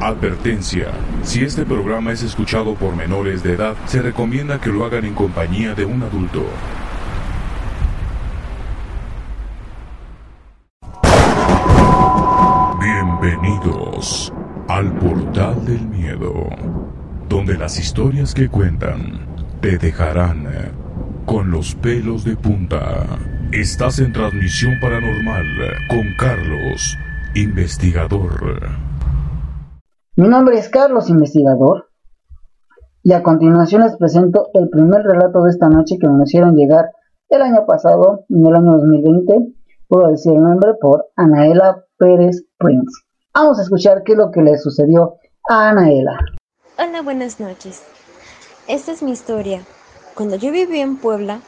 Advertencia. Si este programa es escuchado por menores de edad, se recomienda que lo hagan en compañía de un adulto. Bienvenidos al portal del miedo, donde las historias que cuentan te dejarán con los pelos de punta. Estás en transmisión paranormal con Carlos, investigador. Mi nombre es Carlos, investigador. Y a continuación les presento el primer relato de esta noche que me hicieron llegar el año pasado, en el año 2020. Puedo decir el nombre por Anaela Pérez Prince. Vamos a escuchar qué es lo que le sucedió a Anaela. Hola, buenas noches. Esta es mi historia. Cuando yo vivía en Puebla,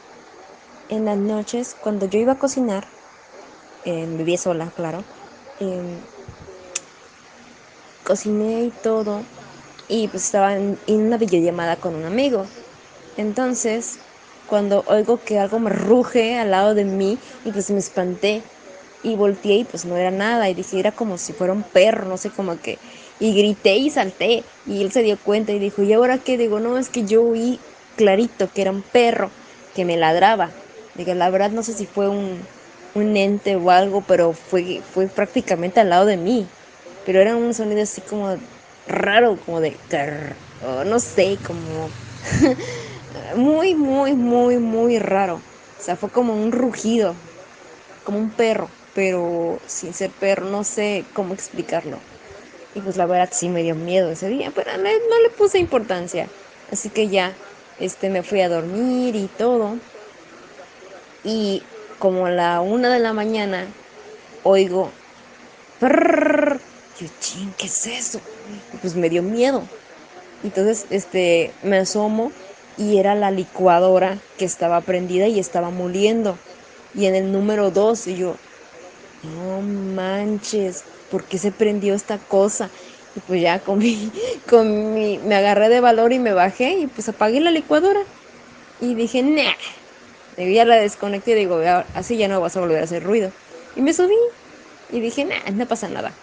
en las noches, cuando yo iba a cocinar, eh, vivía sola, claro, eh, cociné y todo, y pues estaba en, en, una videollamada con un amigo. Entonces, cuando oigo que algo me ruge al lado de mí, y pues me espanté, y volteé y pues no era nada, y dije, era como si fuera un perro, no sé, como que, y grité y salté, y él se dio cuenta y dijo, ¿y ahora qué? Digo, no, es que yo oí clarito que era un perro que me ladraba. Digo, la verdad no sé si fue un, un ente o algo, pero fue, fue prácticamente al lado de mí. Pero era un sonido así como raro, como de... No sé, como... muy, muy, muy, muy raro. O sea, fue como un rugido, como un perro, pero sin ser perro, no sé cómo explicarlo. Y pues la verdad sí me dio miedo ese día, pero no, no le puse importancia. Así que ya, este, me fui a dormir y todo. Y como a la una de la mañana, oigo, prrr, yo, ching, ¿qué es eso? Pues me dio miedo. Entonces, este, me asomo y era la licuadora que estaba prendida y estaba moliendo. Y en el número dos, y yo, no manches, ¿por qué se prendió esta cosa? Y pues ya con mi, con mi, me agarré de valor y me bajé y pues apagué la licuadora. Y dije, nah. Y ya la desconecté y digo, así ya no vas a volver a hacer ruido. Y me subí y dije, nah, no pasa nada.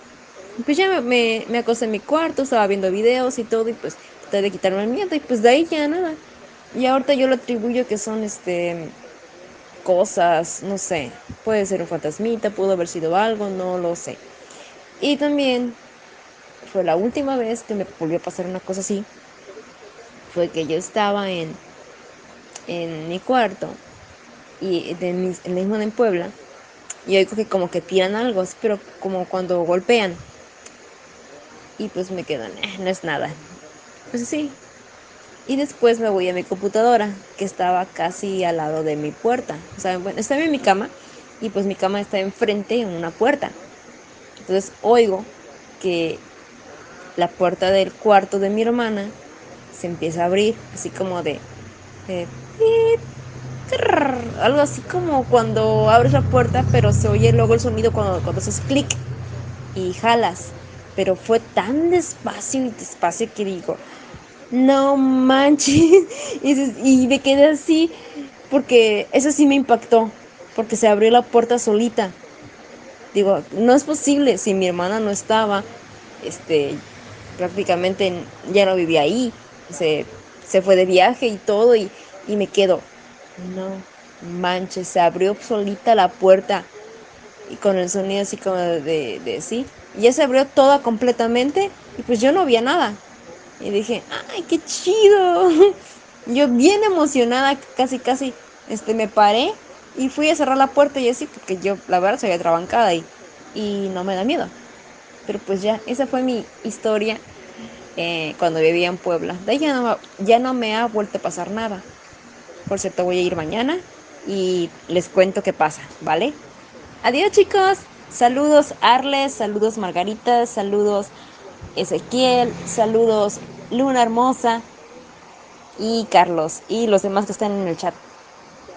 Pues ya me, me, acosté en mi cuarto, estaba viendo videos y todo y pues traté de quitarme el miedo y pues de ahí ya nada. Y ahorita yo lo atribuyo que son este cosas, no sé, puede ser un fantasmita, pudo haber sido algo, no lo sé. Y también fue la última vez que me volvió a pasar una cosa así. Fue que yo estaba en, en mi cuarto y de mis, el mismo en Puebla y oigo que como que tiran algo, pero como cuando golpean. Y pues me quedan, eh, no es nada. Pues sí. Y después me voy a mi computadora, que estaba casi al lado de mi puerta. O sea, bueno, estaba en mi cama y pues mi cama está enfrente en una puerta. Entonces oigo que la puerta del cuarto de mi hermana se empieza a abrir, así como de... de algo así como cuando abres la puerta, pero se oye luego el sonido cuando, cuando haces clic y jalas. Pero fue tan despacio y despacio que digo, no manches. Y, me quedé así, porque eso sí me impactó, porque se abrió la puerta solita. Digo, no es posible, si mi hermana no estaba, este, prácticamente ya no vivía ahí, se, se fue de viaje y todo, y, y me quedo, no manches, se abrió solita la puerta y con el sonido así como de, de, de sí. Ya se abrió toda completamente y pues yo no había nada. Y dije, ay, qué chido. Yo bien emocionada, casi, casi, este, me paré y fui a cerrar la puerta y así, porque yo, la verdad, soy atrabancada y, y no me da miedo. Pero pues ya, esa fue mi historia eh, cuando vivía en Puebla. De ahí ya no, ya no me ha vuelto a pasar nada. Por cierto, voy a ir mañana y les cuento qué pasa, ¿vale? Adiós chicos, saludos Arles, saludos Margarita, saludos Ezequiel, saludos Luna Hermosa y Carlos y los demás que están en el chat.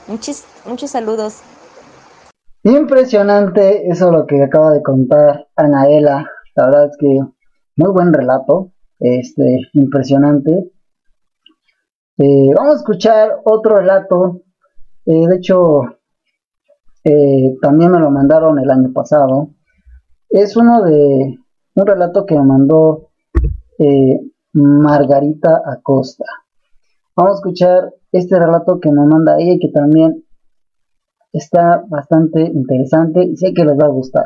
Muchos, muchos saludos. Impresionante eso lo que acaba de contar Anaela. La verdad es que muy buen relato, este, impresionante. Eh, vamos a escuchar otro relato. Eh, de hecho, eh, también me lo mandaron el año pasado. Es uno de un relato que me mandó eh, Margarita Acosta. Vamos a escuchar este relato que me manda ella y que también está bastante interesante y sé que les va a gustar.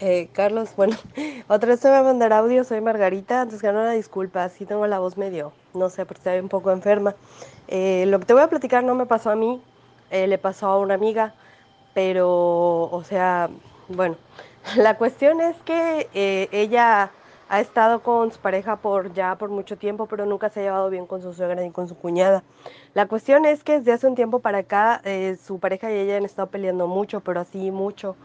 Eh, Carlos, bueno, otra vez te voy a mandar audio, soy Margarita, antes que nada disculpa, sí tengo la voz medio, no sé, porque estoy un poco enferma. Eh, lo que te voy a platicar no me pasó a mí, eh, le pasó a una amiga, pero, o sea, bueno, la cuestión es que ella ha estado con su pareja por ya por mucho tiempo, pero nunca se ha llevado bien con su suegra ni con su cuñada. La cuestión es que desde hace un tiempo para acá su pareja y ella han estado peleando mucho, pero así mucho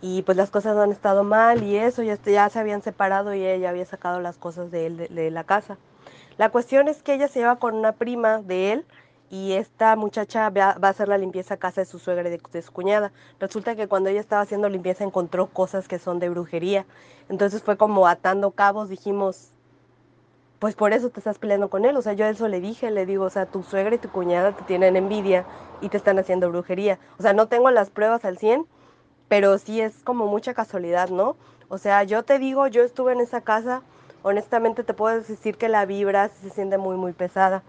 y pues las cosas han estado mal y eso, ya, ya se habían separado y ella había sacado las cosas de él de, la casa. La cuestión es que ella se lleva con una prima de él y esta muchacha va, a hacer la limpieza a casa de su suegra y de, su cuñada. Resulta que cuando ella estaba haciendo limpieza encontró cosas que son de brujería. Entonces fue como atando cabos, dijimos, pues por eso te estás peleando con él. O sea, yo eso le dije, le digo, o sea, tu suegra y tu cuñada te tienen envidia y te están haciendo brujería. O sea, no tengo las pruebas al 100, pero sí es como mucha casualidad, ¿no? O sea, yo te digo, yo estuve en esa casa, honestamente te puedo decir que la vibra se siente muy, muy pesada.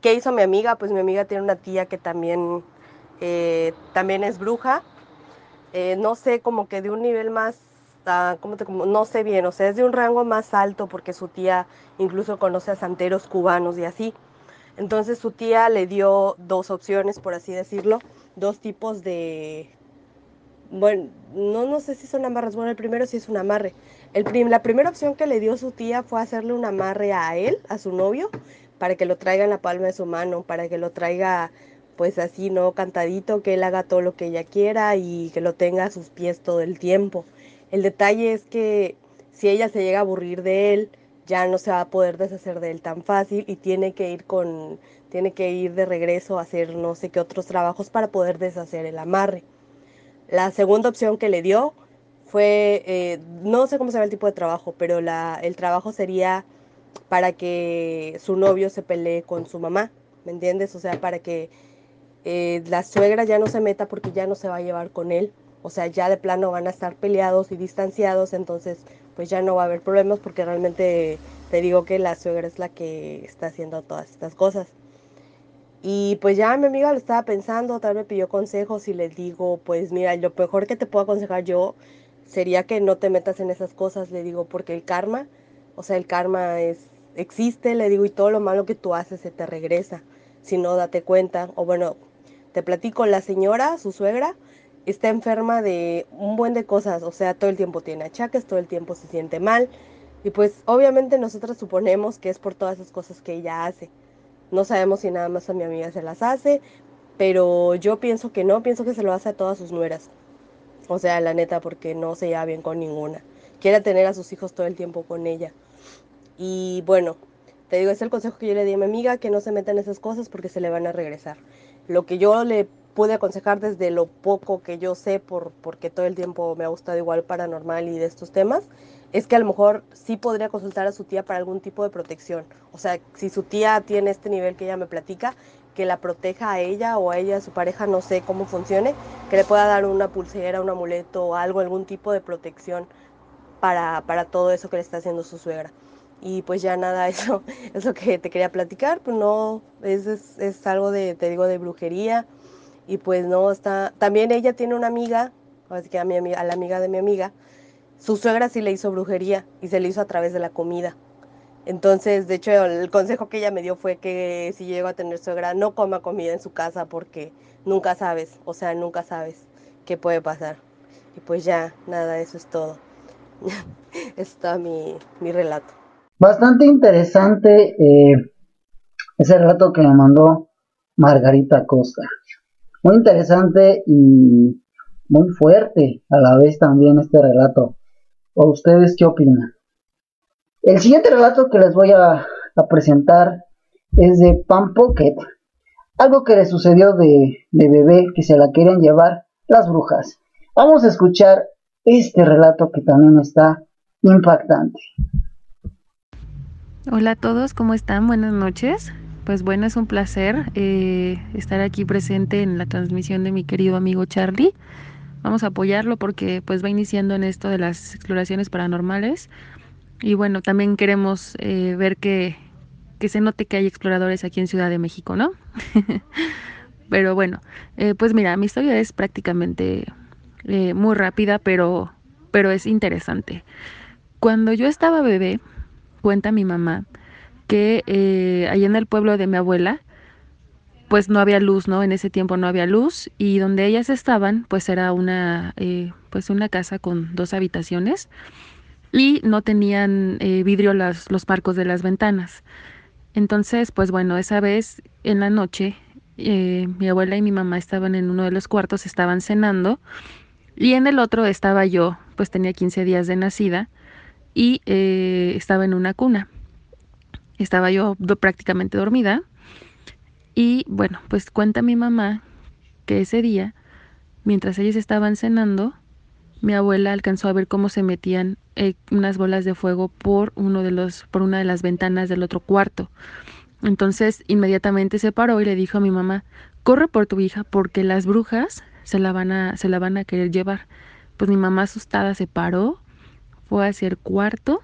¿Qué hizo mi amiga? Pues mi amiga tiene una tía que también, eh, también es bruja. Eh, no sé, como que de un nivel más, uh, ¿cómo te, como, no sé bien, o sea, es de un rango más alto porque su tía incluso conoce a santeros cubanos y así. Entonces su tía le dio dos opciones, por así decirlo, dos tipos de, bueno, no, no sé si son amarres, bueno, el primero sí es un amarre. El la primera opción que le dio su tía fue hacerle un amarre a él, a su novio, para que lo traiga en la palma de su mano, para que lo traiga pues así, ¿no? Cantadito, que él haga todo lo que ella quiera y que lo tenga a sus pies todo el tiempo. El detalle es que si ella se llega a aburrir de él, ya no se va a poder deshacer de él tan fácil y tiene que ir con, tiene que ir de regreso a hacer no sé qué otros trabajos para poder deshacer el amarre. La segunda opción que le dio fue, eh, no sé cómo se llama el tipo de trabajo, pero la, el trabajo sería para que su novio se pelee con su mamá, ¿me entiendes? O sea, para que eh, la suegra ya no se meta porque ya no se va a llevar con él. O sea, ya de plano van a estar peleados y distanciados, entonces pues ya no va a haber problemas porque realmente te digo que la suegra es la que está haciendo todas estas cosas. Y pues ya mi amiga lo estaba pensando, tal vez pidió consejos y le digo, pues mira, lo mejor que te puedo aconsejar yo sería que no te metas en esas cosas, le digo, porque el karma, o sea, el karma es, existe, le digo, y todo lo malo que tú haces se te regresa, si no date cuenta, o bueno, te platico, la señora, su suegra, está enferma de un buen de cosas, o sea, todo el tiempo tiene achaques, todo el tiempo se siente mal, y pues obviamente nosotros suponemos que es por todas esas cosas que ella hace. No sabemos si nada más a mi amiga se las hace, pero yo pienso que no, pienso que se lo hace a todas sus nueras. O sea, la neta, porque no se lleva bien con ninguna. Quiere tener a sus hijos todo el tiempo con ella. Y bueno, te digo, es el consejo que yo le di a mi amiga, que no se meta en esas cosas porque se le van a regresar. Lo que yo le pude aconsejar desde lo poco que yo sé, por, porque todo el tiempo me ha gustado igual paranormal y de estos temas, es que a lo mejor sí podría consultar a su tía para algún tipo de protección. O sea, si su tía tiene este nivel que ella me platica, que la proteja a ella o a ella, a su pareja, no sé cómo funcione, que le pueda dar una pulsera, un amuleto o algo, algún tipo de protección para, para todo eso que le está haciendo su suegra. Y pues ya nada, eso es lo que te quería platicar, pues no, es, es, es algo de, te digo, de brujería. Y pues no, está, también ella tiene una amiga, así que a, mi, a la amiga de mi amiga, su suegra sí le hizo brujería y se le hizo a través de la comida. Entonces, de hecho, el consejo que ella me dio fue que si llego a tener suegra, no coma comida en su casa porque nunca sabes, o sea, nunca sabes qué puede pasar. Y pues ya, nada, eso es todo. Está mi, mi relato. Bastante interesante eh, ese relato que me mandó Margarita Costa. Muy interesante y muy fuerte a la vez también este relato. ¿O ustedes qué opinan? El siguiente relato que les voy a, presentar es de Pan Pocket. Algo que le sucedió de, bebé que se la querían llevar las brujas. Vamos a escuchar este relato que también está impactante. Hola a todos, ¿cómo están? Buenas noches. Pues bueno, es un placer eh, estar aquí presente en la transmisión de mi querido amigo Charlie vamos a apoyarlo porque pues va iniciando en esto de las exploraciones paranormales. y bueno, también queremos eh, ver que, que se note que hay exploradores aquí en Ciudad de México, ¿no? pero bueno, eh, pues mira, mi historia es prácticamente eh, muy rápida, pero, pero es interesante. Cuando yo estaba bebé, cuenta mi mamá que eh, allá en el pueblo de mi abuela, pues no había luz, ¿no? En ese tiempo no había luz y donde ellas estaban, pues era una, pues una casa con dos habitaciones y no tenían vidrio las, los marcos de las ventanas. Entonces, pues bueno, esa vez en la noche eh, mi abuela y mi mamá estaban en uno de los cuartos, estaban cenando y en el otro estaba yo, pues tenía 15 días de nacida y eh, estaba en una cuna. Estaba yo prácticamente dormida y bueno, pues cuenta mi mamá que ese día, mientras ellos estaban cenando, mi abuela alcanzó a ver cómo se metían eh, unas bolas de fuego por uno de los, por una de las ventanas del otro cuarto. Entonces inmediatamente se paró y le dijo a mi mamá, corre por tu hija porque las brujas se la van a, se la van a querer llevar. Pues mi mamá asustada se paró, fue hacia el cuarto,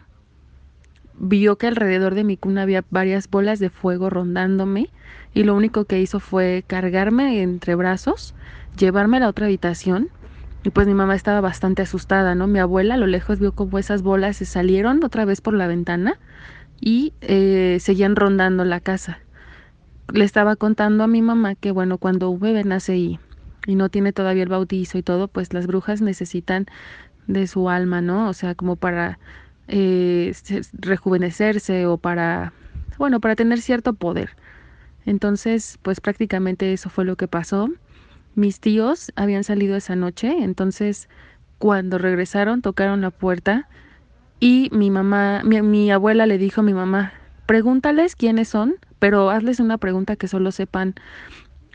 vio que alrededor de mi cuna había varias bolas de fuego rondándome y lo único que hizo fue cargarme entre brazos, llevarme a la otra habitación y pues mi mamá estaba bastante asustada, ¿no? Mi abuela a lo lejos vio como esas bolas se salieron otra vez por la ventana y eh, seguían rondando la casa. Le estaba contando a mi mamá que, bueno, cuando un bebé nace y, y no tiene todavía el bautizo y todo, pues las brujas necesitan de su alma, ¿no? O sea, como para eh, rejuvenecerse o para, bueno, para tener cierto poder. Entonces, pues prácticamente eso fue lo que pasó. Mis tíos habían salido esa noche, entonces cuando regresaron tocaron la puerta y mi mamá, mi, abuela le dijo a mi mamá, pregúntales quiénes son, pero hazles una pregunta que solo sepan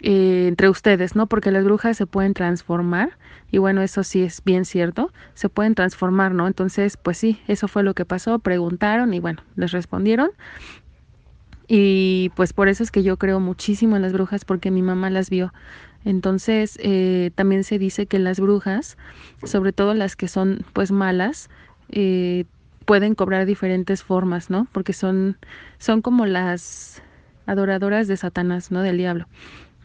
eh, entre ustedes, ¿no? Porque las brujas se pueden transformar y bueno, eso sí es bien cierto, se pueden transformar, ¿no? Entonces, pues sí, eso fue lo que pasó, preguntaron y bueno, les respondieron. Y pues por eso es que yo creo muchísimo en las brujas porque mi mamá las vio. Entonces, eh, también se dice que las brujas, sobre todo las que son pues malas, eh, pueden cobrar diferentes formas, ¿no? Porque son, son como las adoradoras de Satanás, ¿no? Del diablo.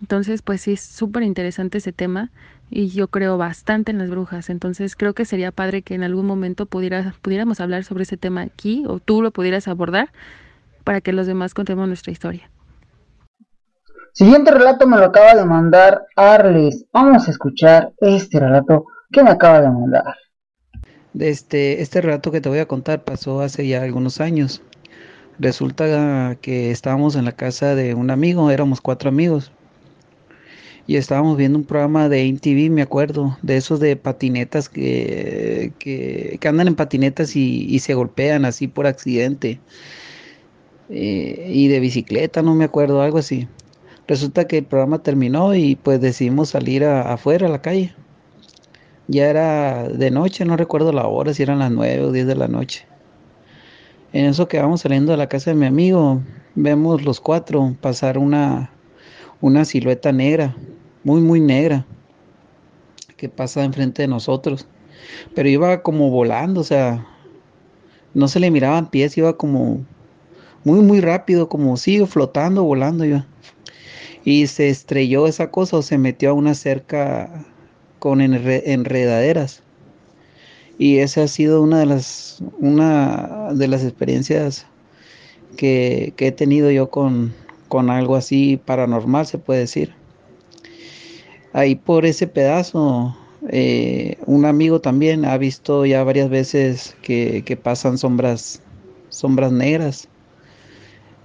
Entonces, pues sí, es súper interesante ese tema y yo creo bastante en las brujas. Entonces, creo que sería padre que en algún momento pudiera, pudiéramos hablar sobre ese tema aquí o tú lo pudieras abordar para que los demás contemos nuestra historia. Siguiente relato me lo acaba de mandar Arles. Vamos a escuchar este relato que me acaba de mandar. Este, este relato que te voy a contar pasó hace ya algunos años. Resulta que estábamos en la casa de un amigo, éramos cuatro amigos. Y estábamos viendo un programa de MTV, me acuerdo, de esos de patinetas que, que, andan en patinetas y, se golpean así por accidente. Eh, y de bicicleta, no me acuerdo, algo así. Resulta que el programa terminó y pues decidimos salir afuera a la calle. Ya era de noche, no recuerdo la hora, si eran las 9 o 10 de la noche. En eso que vamos saliendo de la casa de mi amigo, vemos los cuatro pasar una, una silueta negra, muy, muy negra, que pasa enfrente de nosotros. Pero iba como volando, o sea, no se le miraban pies, iba como muy, muy rápido, como sigue flotando, volando iba. Y se estrelló esa cosa o se metió a una cerca con enredaderas. Y esa ha sido una de las, de las experiencias que, he tenido yo con, con algo así paranormal, se puede decir. Ahí por ese pedazo, eh, un amigo también ha visto ya varias veces que, pasan sombras, sombras negras.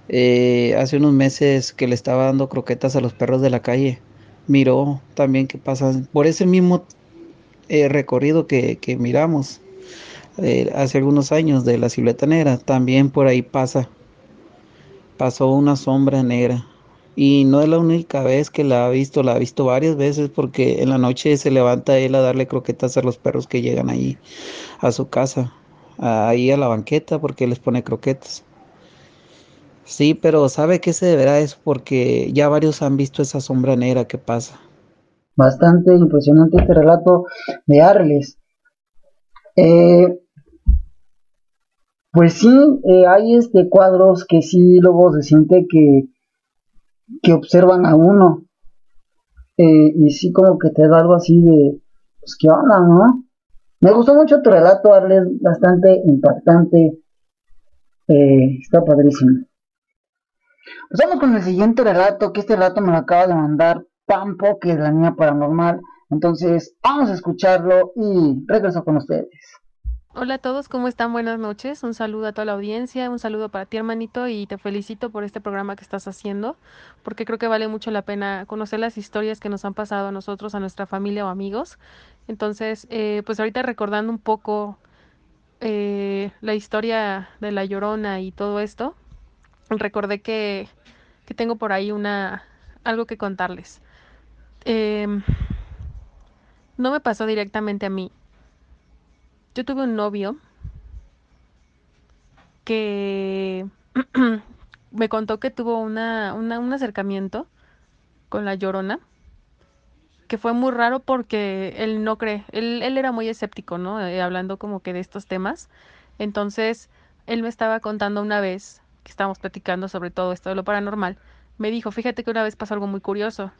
Eh, hace unos meses que le estaba dando croquetas a los perros de la calle miró también que pasan por ese mismo eh, recorrido que, miramos hace algunos años de la silueta negra, también por ahí pasa, pasó una sombra negra. Y no es la única vez que la ha visto, la ha visto varias veces porque en la noche se levanta él a darle croquetas a los perros que llegan ahí a su casa, ahí a la banqueta porque les pone croquetas. Sí, pero ¿sabe qué se deberá eso? Porque ya varios han visto esa sombra negra que pasa. Bastante impresionante este relato de Arles. Eh, pues sí, eh, hay este cuadros que sí luego se siente que, que observan a uno. Eh, y sí como que te da algo así de, pues qué onda, ¿no? Me gustó mucho tu relato, Arles, bastante impactante. Eh, está padrísimo. Pues vamos con el siguiente relato, que este relato me lo acaba de mandar Pampo, que es la niña paranormal. Entonces, vamos a escucharlo y regreso con ustedes. Hola a todos, ¿cómo están? Buenas noches. Un saludo a toda la audiencia, un saludo para ti, hermanito, y te felicito por este programa que estás haciendo, porque creo que vale mucho la pena conocer las historias que nos han pasado a nosotros, a nuestra familia o amigos. Entonces, eh, pues ahorita recordando un poco eh, la historia de la Llorona y todo esto, recordé que, que tengo por ahí una algo que contarles. Em, no me pasó directamente a mí, yo tuve un novio que me contó que tuvo una, un acercamiento con la llorona, que fue muy raro porque él no cree, él, él era muy escéptico, ¿no? Eh, hablando como que de estos temas. Entonces, él me estaba contando una vez, que estábamos platicando sobre todo esto de lo paranormal, me dijo, fíjate que una vez pasó algo muy curioso.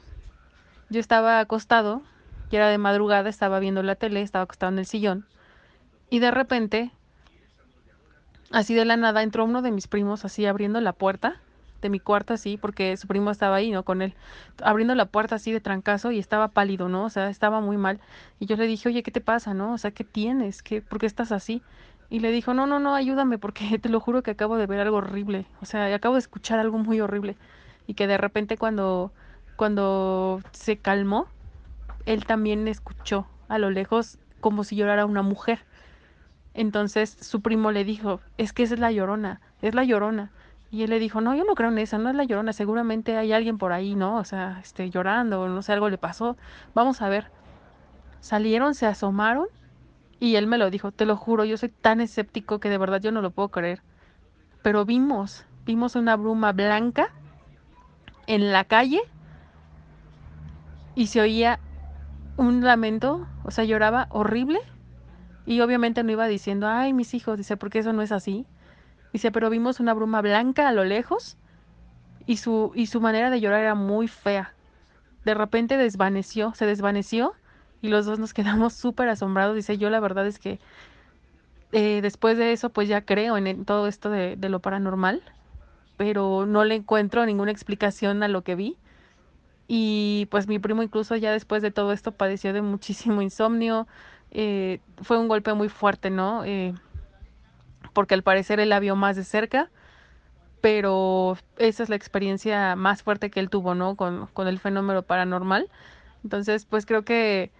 Yo estaba acostado, y era de madrugada, estaba viendo la tele, estaba acostado en el sillón, y de repente, así de la nada, entró uno de mis primos así abriendo la puerta de mi cuarto así, porque su primo estaba ahí, ¿no? Con él, abriendo la puerta así de trancazo y estaba pálido, ¿no? O sea, estaba muy mal. Y yo le dije, oye, ¿qué te pasa, no? O sea, ¿qué tienes? ¿Qué, ¿Por qué estás así? Y le dijo, no, no, no, ayúdame, porque te lo juro que acabo de ver algo horrible. O sea, acabo de escuchar algo muy horrible. Y que de repente cuando, cuando se calmó, él también escuchó a lo lejos como si llorara una mujer. Entonces su primo le dijo, es que esa es la llorona, es la llorona. Y él le dijo, no, yo no creo en esa, no es la llorona, seguramente hay alguien por ahí, ¿no? O sea, este, llorando, no sé, algo le pasó. Vamos a ver. Salieron, se asomaron y él me lo dijo, te lo juro, yo soy tan escéptico que de verdad yo no lo puedo creer. Pero vimos, vimos una bruma blanca en la calle y se oía un lamento, o sea, lloraba horrible y obviamente no iba diciendo, ay, mis hijos, dice, porque eso no es así. Dice, pero vimos una bruma blanca a lo lejos y su, y su manera de llorar era muy fea. De repente desvaneció, se desvaneció y los dos nos quedamos súper asombrados. Dice, yo la verdad es que eh, después de eso pues ya creo en, todo esto de, de lo paranormal, pero no le encuentro ninguna explicación a lo que vi. Y pues mi primo incluso ya después de todo esto padeció de muchísimo insomnio, eh, fue un golpe muy fuerte, ¿no? Eh, porque al parecer él la vio más de cerca, pero esa es la experiencia más fuerte que él tuvo, ¿no? Con, con el fenómeno paranormal. Entonces, pues creo que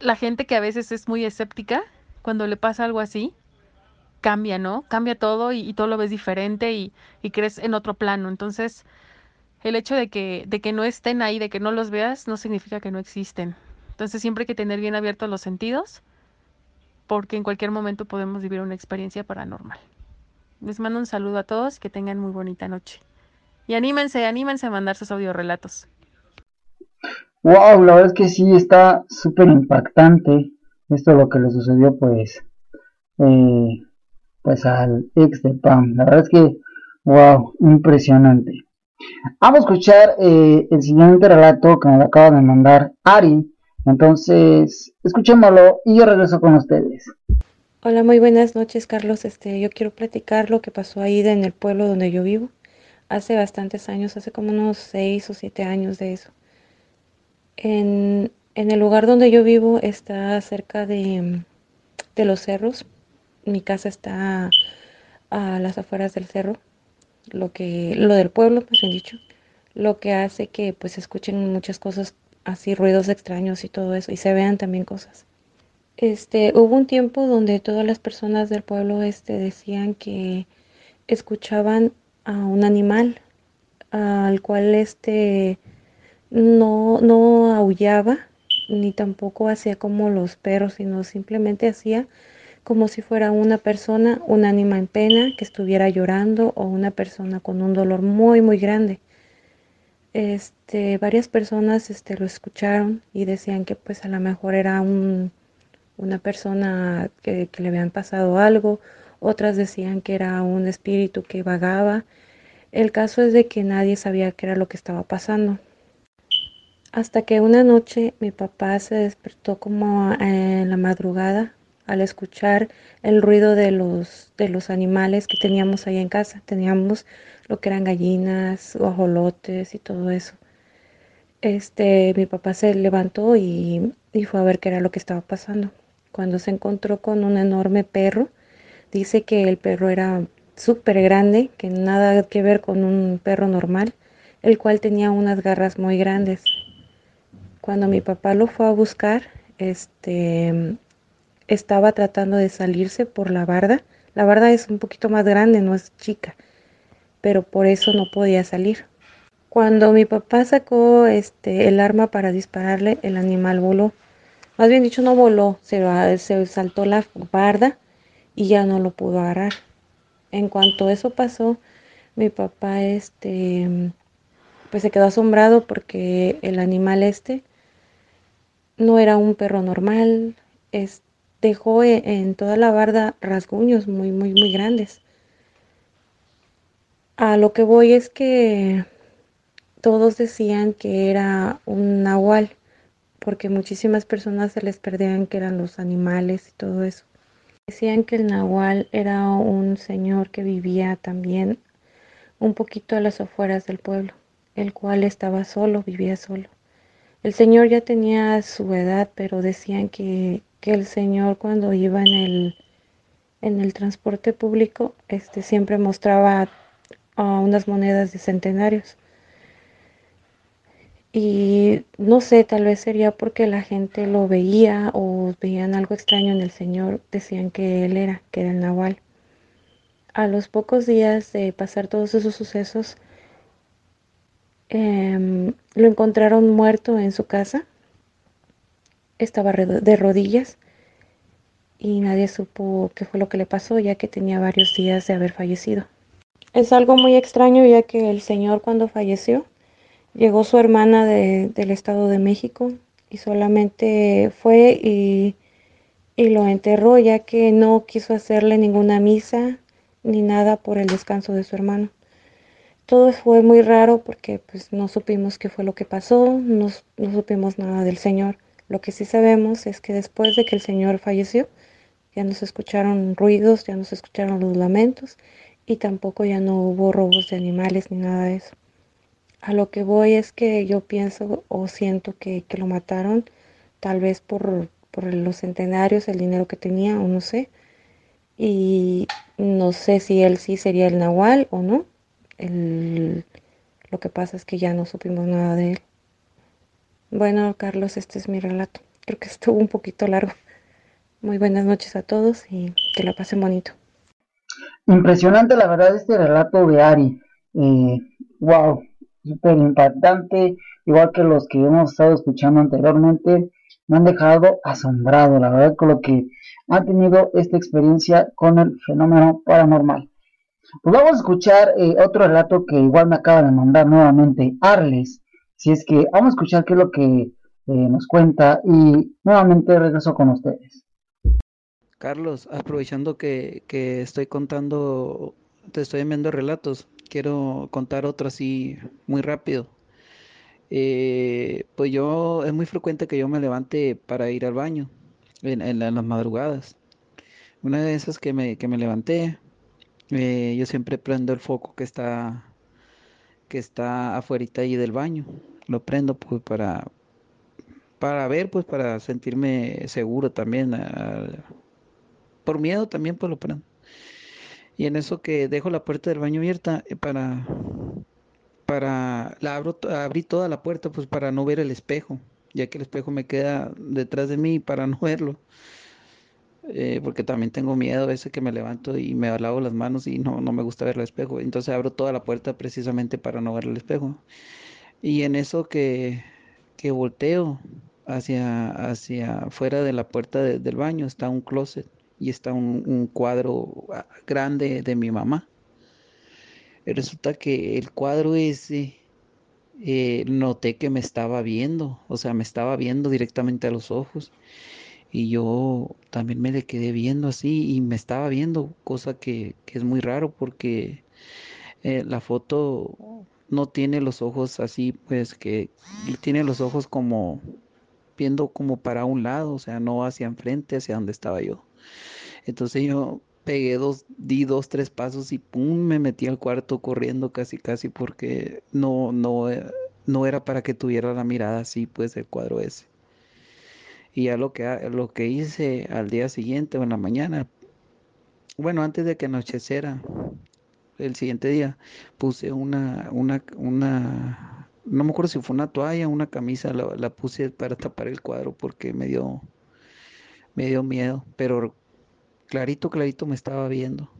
la gente que a veces es muy escéptica, cuando le pasa algo así, cambia, ¿no? Cambia todo y, todo lo ves diferente y, y, crees en otro plano. Entonces, el hecho de que, de que no estén ahí, de que no los veas, no significa que no existen. Entonces siempre hay que tener bien abiertos los sentidos porque en cualquier momento podemos vivir una experiencia paranormal. Les mando un saludo a todos que tengan muy bonita noche. Y anímense, anímense a mandar sus audiorelatos. Wow, la verdad es que sí está súper impactante esto lo que le sucedió pues eh, pues al ex de Pam. La verdad es que wow, impresionante. Vamos a escuchar eh, el siguiente relato que me acaba de mandar Ari entonces, escuchémoslo y yo regreso con ustedes. Hola, muy buenas noches, Carlos. Este, yo quiero platicar lo que pasó ahí en el pueblo donde yo vivo. Hace bastantes años, hace como unos seis o siete años de eso. En, en el lugar donde yo vivo está cerca de, de los cerros. Mi casa está a las afueras del cerro, lo que, lo del pueblo, pues bien dicho, lo que hace que pues escuchen muchas cosas así ruidos extraños y todo eso, y se vean también cosas. Este, hubo un tiempo donde todas las personas del pueblo este decían que escuchaban a un animal al cual este no, no aullaba ni tampoco hacía como los perros, sino simplemente hacía como si fuera una persona, un ánima en pena que estuviera llorando o una persona con un dolor muy muy grande este, varias personas este, lo escucharon y decían que pues a lo mejor era un, una persona que, le habían pasado algo otras decían que era un espíritu que vagaba. El caso es de que nadie sabía qué era lo que estaba pasando. Hasta que una noche mi papá se despertó como en la madrugada al escuchar el ruido de los, de los animales que teníamos ahí en casa. Teníamos lo que eran gallinas, guajolotes y todo eso. Este, mi papá se levantó y, y fue a ver qué era lo que estaba pasando. Cuando se encontró con un enorme perro, dice que el perro era súper grande, que nada que ver con un perro normal, el cual tenía unas garras muy grandes. Cuando mi papá lo fue a buscar, este, estaba tratando de salirse por la barda. La barda es un poquito más grande, no es chica, pero por eso no podía salir. Cuando mi papá sacó este, el arma para dispararle, el animal voló. Más bien dicho, no voló, se, se saltó la barda y ya no lo pudo agarrar. En cuanto eso pasó, mi papá este, pues se quedó asombrado porque el animal este no era un perro normal, es, dejó e, en toda la barda rasguños muy, muy, muy grandes. A lo que voy es que todos decían que era un nahual, porque muchísimas personas se les perdían que eran los animales y todo eso. Decían que el nahual era un señor que vivía también un poquito a las afueras del pueblo, el cual estaba solo, vivía solo. El señor ya tenía su edad, pero decían que que el Señor cuando iba en el, en el transporte público este, siempre mostraba unas monedas de centenarios. Y no sé, tal vez sería porque la gente lo veía o veían algo extraño en el Señor, decían que él era, que era el Nahual. A los pocos días de pasar todos esos sucesos, em, lo encontraron muerto en su casa estaba de rodillas y nadie supo qué fue lo que le pasó ya que tenía varios días de haber fallecido. Es algo muy extraño ya que el señor cuando falleció llegó su hermana del Estado de México y solamente fue y, y lo enterró ya que no quiso hacerle ninguna misa ni nada por el descanso de su hermano. Todo fue muy raro porque pues no supimos qué fue lo que pasó, no, no supimos nada del Señor. Lo que sí sabemos es que después de que el Señor falleció, ya no se escucharon ruidos, ya no se escucharon los lamentos y tampoco ya no hubo robos de animales ni nada de eso. A lo que voy es que yo pienso o siento que, lo mataron tal vez por, por los centenarios, el dinero que tenía o no sé. Y no sé si él sí sería el Nahual o no. lo que pasa es que ya no supimos nada de él. Bueno, Carlos, este es mi relato. Creo que estuvo un poquito largo. Muy buenas noches a todos y que la pasen bonito. Impresionante, la verdad, este relato de Ari. Eh, wow, súper impactante. Igual que los que hemos estado escuchando anteriormente, me han dejado asombrado, la verdad, con lo que han tenido esta experiencia con el fenómeno paranormal. Pues vamos a escuchar eh, otro relato que igual me acaba de mandar nuevamente Arles si es que vamos a escuchar qué es lo que eh, nos cuenta y nuevamente regreso con ustedes. Carlos, aprovechando que, estoy contando, te estoy enviando relatos, quiero contar otro así muy rápido. Eh, pues yo, es muy frecuente que yo me levante para ir al baño en, las madrugadas. Una de esas que me, que me levanté, eh, yo siempre prendo el foco que está que está afuera ahí del baño. Lo prendo pues para para ver, pues para sentirme seguro también. Por miedo también pues lo prendo. Y en eso que dejo la puerta del baño abierta eh, para para la abro abrí toda la puerta pues para no ver el espejo, ya que el espejo me queda detrás de mí para no verlo. Eh, porque también tengo miedo a veces que me levanto y me lavo las manos y no, no me gusta ver el espejo. Entonces abro toda la puerta precisamente para no ver el espejo. Y en eso que, que volteo hacia, hacia fuera de la puerta del baño está un closet y está un, cuadro ah, grande de mi mamá. Y resulta que el cuadro ese eh, noté que me estaba viendo, o sea, me estaba viendo directamente a los ojos Y yo también me le quedé viendo así y me estaba viendo, cosa que, que es muy raro porque eh, la foto no tiene los ojos así, pues que tiene los ojos como viendo como para un lado, o sea, no hacia enfrente, hacia donde estaba yo. Entonces yo pegué dos, di dos, tres pasos y pum, me metí al cuarto corriendo casi, casi porque no, no, eh, no era para que tuviera la mirada así, pues el cuadro ese. Y ya lo que, lo que hice al día siguiente o en la mañana, bueno, antes de que anocheciera, el siguiente día, puse una, una, una, no me acuerdo si fue una toalla, una camisa, la, la puse para tapar el cuadro porque me dio, me dio miedo, pero clarito, clarito me estaba viendo.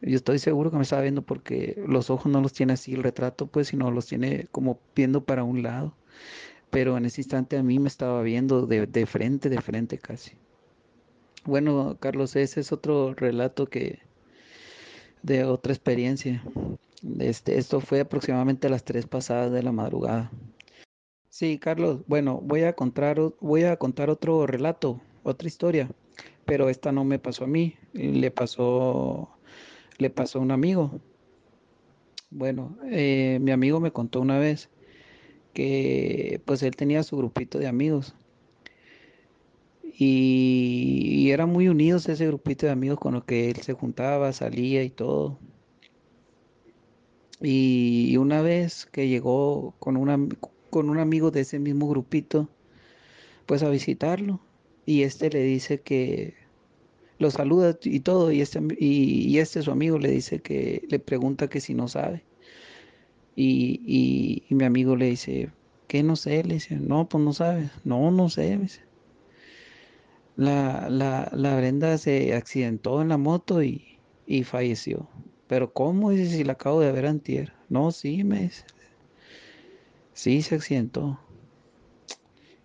Yo estoy seguro que me estaba viendo porque los ojos no los tiene así el retrato, pues, sino los tiene como viendo para un lado. Pero en ese instante a mí me estaba viendo de, de frente, de frente casi. Bueno, Carlos, ese es otro relato que de otra experiencia. Este, esto fue aproximadamente a las tres pasadas de la madrugada. Sí, Carlos, bueno, voy a contar, voy a contar otro relato, otra historia pero esta no me pasó a mí, le pasó, le pasó a un amigo. Bueno, eh, mi amigo me contó una vez que pues él tenía su grupito de amigos y, y eran muy unidos ese grupito de amigos con los que él se juntaba, salía y todo. Y una vez que llegó con, una, con un amigo de ese mismo grupito, pues a visitarlo, y este le dice que lo saluda y todo, y este, y, este su amigo le dice que, le pregunta que si no sabe. Y, mi amigo le dice, ¿qué no sé? Le dice, no, pues no sabe. No, no sé. La, la, la Brenda se accidentó en la moto y, y falleció. Pero ¿cómo? Dice, si la acabo de ver antier. No, sí, me dice. Sí, se accidentó.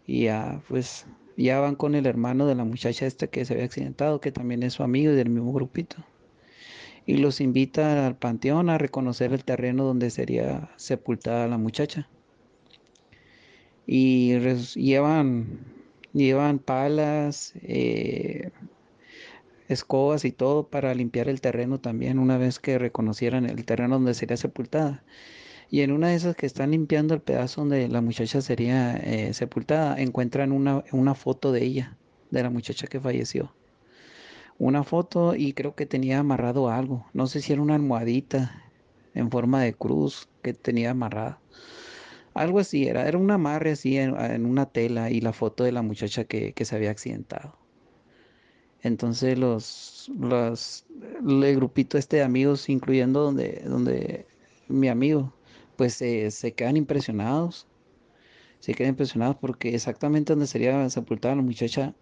Y ya, pues ya van con el hermano de la muchacha esta que se había accidentado, que también es su amigo y del mismo grupito. Y los invita al panteón a reconocer el terreno donde sería sepultada la muchacha. Y llevan, llevan palas, eh, escobas y todo para limpiar el terreno también una vez que reconocieran el terreno donde sería sepultada. Y en una de esas que están limpiando el pedazo donde la muchacha sería eh, sepultada, encuentran una, una foto de ella, de la muchacha que falleció. Una foto y creo que tenía amarrado algo. No sé si era una almohadita en forma de cruz que tenía amarrada. Algo así, era, era un amarre así en, una tela y la foto de la muchacha que, que se había accidentado. Entonces los, los, el grupito este de amigos, incluyendo donde, donde mi amigo, pues se quedan impresionados. Se quedan impresionados porque exactamente donde sería sepultada la muchacha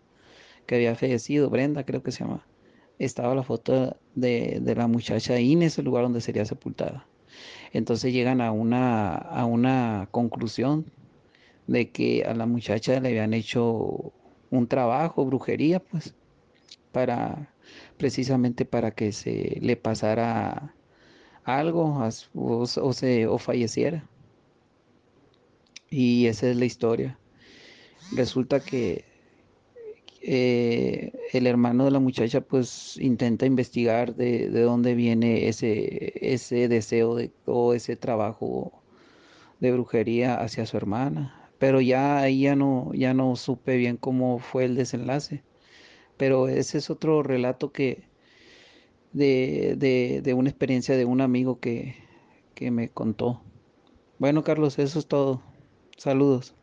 que había fallecido, Brenda creo que se llama, estaba la foto de, la muchacha en ese lugar donde sería sepultada. Entonces llegan a una, a una conclusión de que a la muchacha le habían hecho un trabajo, brujería, pues, para precisamente para que se le pasara algo o, se, o falleciera. Y esa es la historia. Resulta que eh, el hermano de la muchacha pues intenta investigar de, de, dónde viene ese, ese deseo de, o ese trabajo de brujería hacia su hermana. Pero ya ahí no, ya no supe bien cómo fue el desenlace. Pero ese es otro relato que, de, de, una experiencia de un amigo que, que me contó. Bueno, Carlos, eso es todo. Saludos.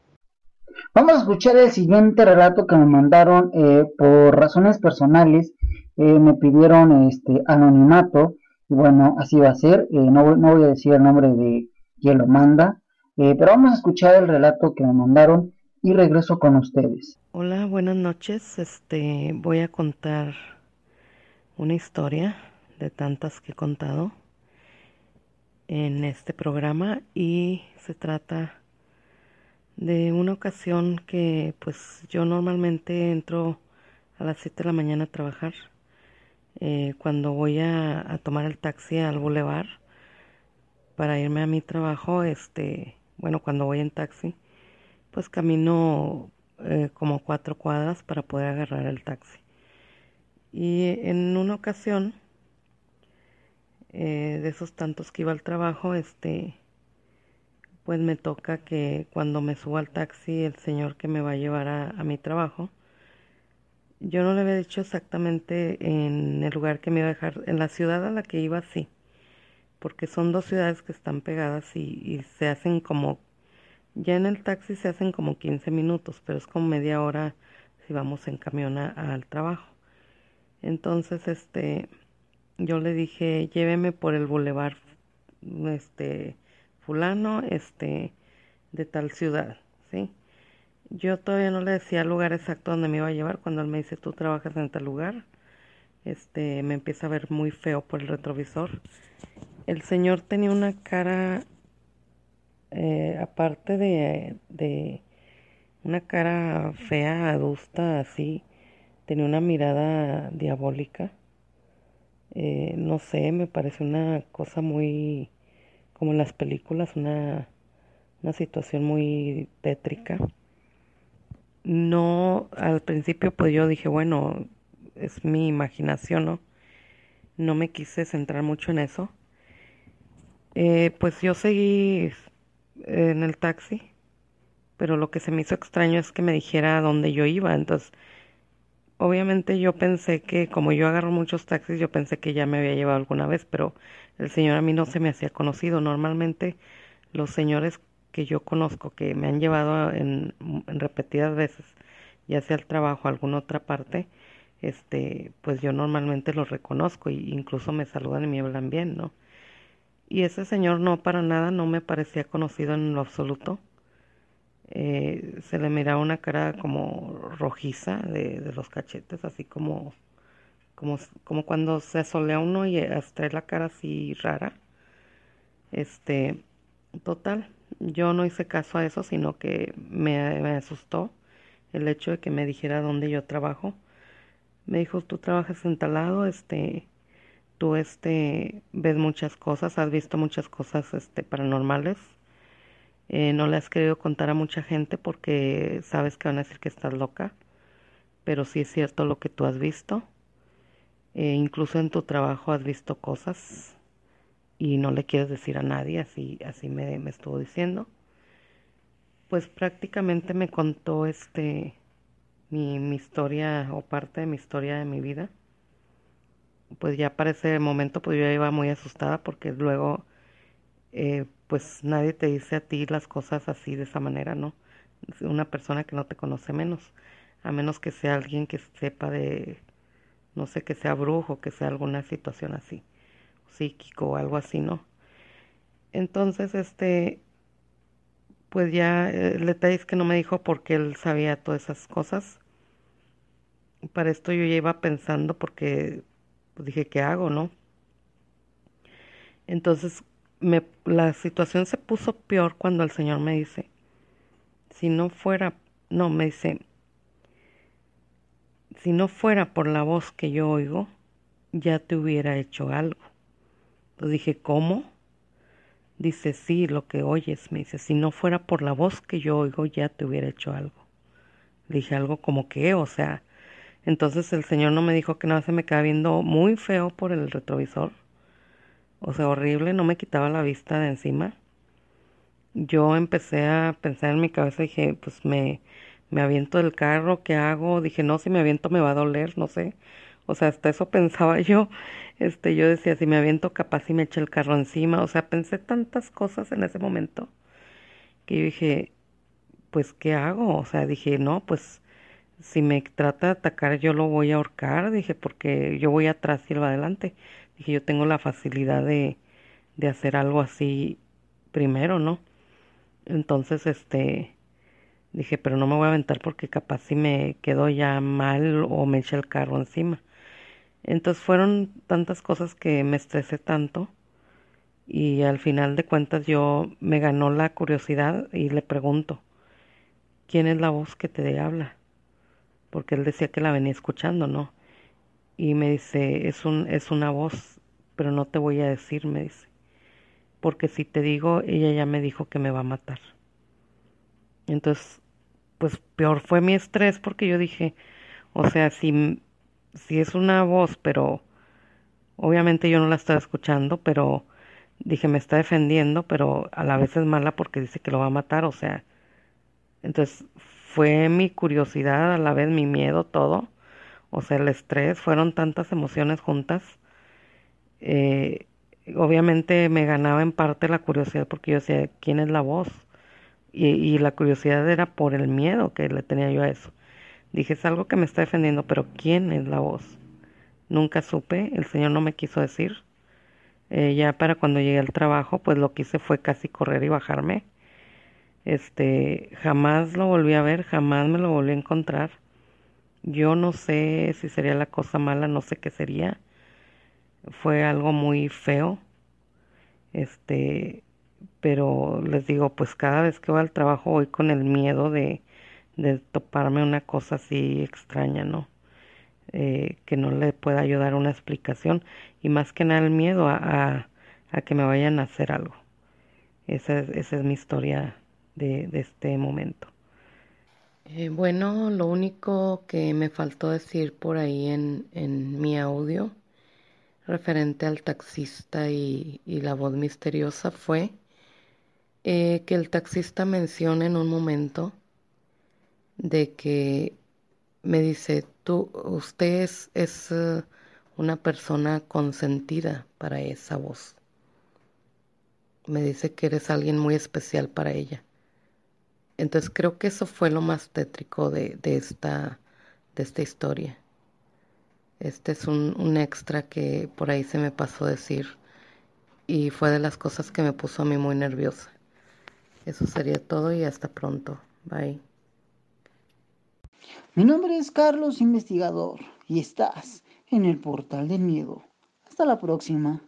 Vamos a escuchar el siguiente relato que me mandaron eh, por razones personales. Eh, me pidieron este anonimato. Y bueno, así va a ser. Eh, no, no, voy a decir el nombre de quien lo manda. pero vamos a escuchar el relato que me mandaron y regreso con ustedes. Hola, buenas noches. Este, voy a contar una historia de tantas que he contado en este programa y se trata de una ocasión que pues yo normalmente entro a las 7 de la mañana a trabajar. Eh, cuando voy a, tomar el taxi al bulevar para irme a mi trabajo, este, bueno, cuando voy en taxi, pues camino eh, como cuatro cuadras para poder agarrar el taxi. Y en una ocasión, eh, de esos tantos que iba al trabajo, este, pues me toca que cuando me subo al taxi, el señor que me va a llevar a, a mi trabajo, yo no le había dicho exactamente en el lugar que me iba a dejar, en la ciudad a la que iba, sí, porque son dos ciudades que están pegadas y, se hacen como, ya en el taxi se hacen como 15 minutos, pero es como media hora si vamos en camión al trabajo. Entonces, este, yo le dije, lléveme por el bulevar, este, fulano, este, de tal ciudad, ¿sí? Yo todavía no le decía el lugar exacto donde me iba a llevar. Cuando él me dice, tú trabajas en tal lugar, este, me empieza a ver muy feo por el retrovisor. El señor tenía una cara, eh, aparte de, de una cara fea, adusta, así, tenía una mirada diabólica. Eh, no sé, me parece una cosa muy, como en las películas, una, una situación muy tétrica no, al principio pues yo dije, bueno, es mi imaginación, ¿no? No me quise centrar mucho en eso. Eh, pues yo seguí en el taxi, pero lo que se me hizo extraño es que me dijera dónde yo iba. Entonces, obviamente yo pensé que, como yo agarro muchos taxis, yo pensé que ya me había llevado alguna vez, pero el señor a mí no se me hacía conocido. Normalmente los señores que yo conozco que me han llevado en, repetidas veces, ya sea al trabajo o alguna otra parte, este, pues yo normalmente los reconozco e incluso me saludan y me hablan bien, ¿no? Y ese señor no para nada no me parecía conocido en lo absoluto. Eh, se le miraba una cara como rojiza de, los cachetes, así como, como, como cuando se asolea uno y hasta la cara así rara. Este, total, yo no hice caso a eso, sino que me, me asustó el hecho de que me dijera dónde yo trabajo. Me dijo, tú trabajas en tal lado, este, tú este, ves muchas cosas, has visto muchas cosas este, paranormales. Eh, no le has querido contar a mucha gente porque sabes que van a decir que estás loca, pero sí es cierto lo que tú has visto. Eh, incluso en tu trabajo has visto cosas y no le quieres decir a nadie, así, así me, me estuvo diciendo. Pues prácticamente me contó este mi, mi historia o parte de mi historia de mi vida. Pues ya para ese momento pues yo iba muy asustada porque luego eh, pues nadie te dice a ti las cosas así de esa manera, ¿no? Una persona que no te conoce menos, a menos que sea alguien que sepa de, no sé, que sea brujo, que sea alguna situación así psíquico o algo así, ¿no? Entonces, este, pues ya eh, el detalle es que no me dijo porque él sabía todas esas cosas. Para esto yo ya iba pensando porque pues dije, ¿qué hago, no? Entonces, me, la situación se puso peor cuando el Señor me dice, si no fuera, no, me dice, si no fuera por la voz que yo oigo, ya te hubiera hecho algo. Le dije, ¿cómo? Dice, sí, lo que oyes. Me dice, si no fuera por la voz que yo oigo, ya te hubiera hecho algo. Dije algo como que, o sea, entonces el señor no me dijo que nada, se me quedaba viendo muy feo por el retrovisor. O sea, horrible, no me quitaba la vista de encima. Yo empecé a pensar en mi cabeza, dije, pues me, me aviento del carro, ¿qué hago? Dije, no, si me aviento me va a doler, no sé. O sea, hasta eso pensaba yo. Este, yo decía, si me aviento capaz y me echa el carro encima. O sea, pensé tantas cosas en ese momento que yo dije, pues, ¿qué hago? O sea, dije, no, pues, si me trata de atacar, yo lo voy a ahorcar. Dije, porque yo voy atrás y él va adelante. Dije, yo tengo la facilidad de, de hacer algo así primero, ¿no? Entonces, este, dije, pero no me voy a aventar porque capaz si me quedo ya mal o me echa el carro encima. Entonces fueron tantas cosas que me estresé tanto y al final de cuentas yo me ganó la curiosidad y le pregunto, ¿quién es la voz que te habla? Porque él decía que la venía escuchando, ¿no? Y me dice, es, un, es una voz, pero no te voy a decir, me dice, porque si te digo, ella ya me dijo que me va a matar. Entonces pues peor fue mi estrés porque yo dije, o sea, si, si es una voz, pero obviamente yo no la estaba escuchando, pero dije, me está defendiendo, pero a la vez es mala porque dice que lo va a matar, o sea, entonces fue mi curiosidad, a la vez mi miedo, todo, o sea, el estrés, fueron tantas emociones juntas. Eh, obviamente me ganaba en parte la curiosidad porque yo decía, ¿quién es la voz? Y, la curiosidad era por el miedo que le tenía yo a eso. Dije, es algo que me está defendiendo, pero ¿quién es la voz? Nunca supe, el Señor no me quiso decir. Eh, ya para cuando llegué al trabajo, pues lo que hice fue casi correr y bajarme. Este, jamás lo volví a ver, jamás me lo volví a encontrar. Yo no sé si sería la cosa mala, no sé qué sería. Fue algo muy feo. Este, pero les digo, pues cada vez que voy al trabajo voy con el miedo de, de toparme una cosa así extraña, ¿no? Eh, que no le pueda ayudar una explicación y más que nada el miedo a, a, que me vayan a hacer algo. Esa es, esa es mi historia de, de este momento. Eh, bueno, lo único que me faltó decir por ahí en, mi audio referente al taxista y, la voz misteriosa fue eh, que el taxista menciona en un momento de que me dice, tú, usted es, uh, una persona consentida para esa voz. Me dice que eres alguien muy especial para ella. Entonces creo que eso fue lo más tétrico de, de esta, de esta historia. Este es un, un extra que por ahí se me pasó decir y fue de las cosas que me puso a mí muy nerviosa. Eso sería todo y hasta pronto. Bye. Mi nombre es Carlos Investigador y estás en el Portal del Miedo. Hasta la próxima.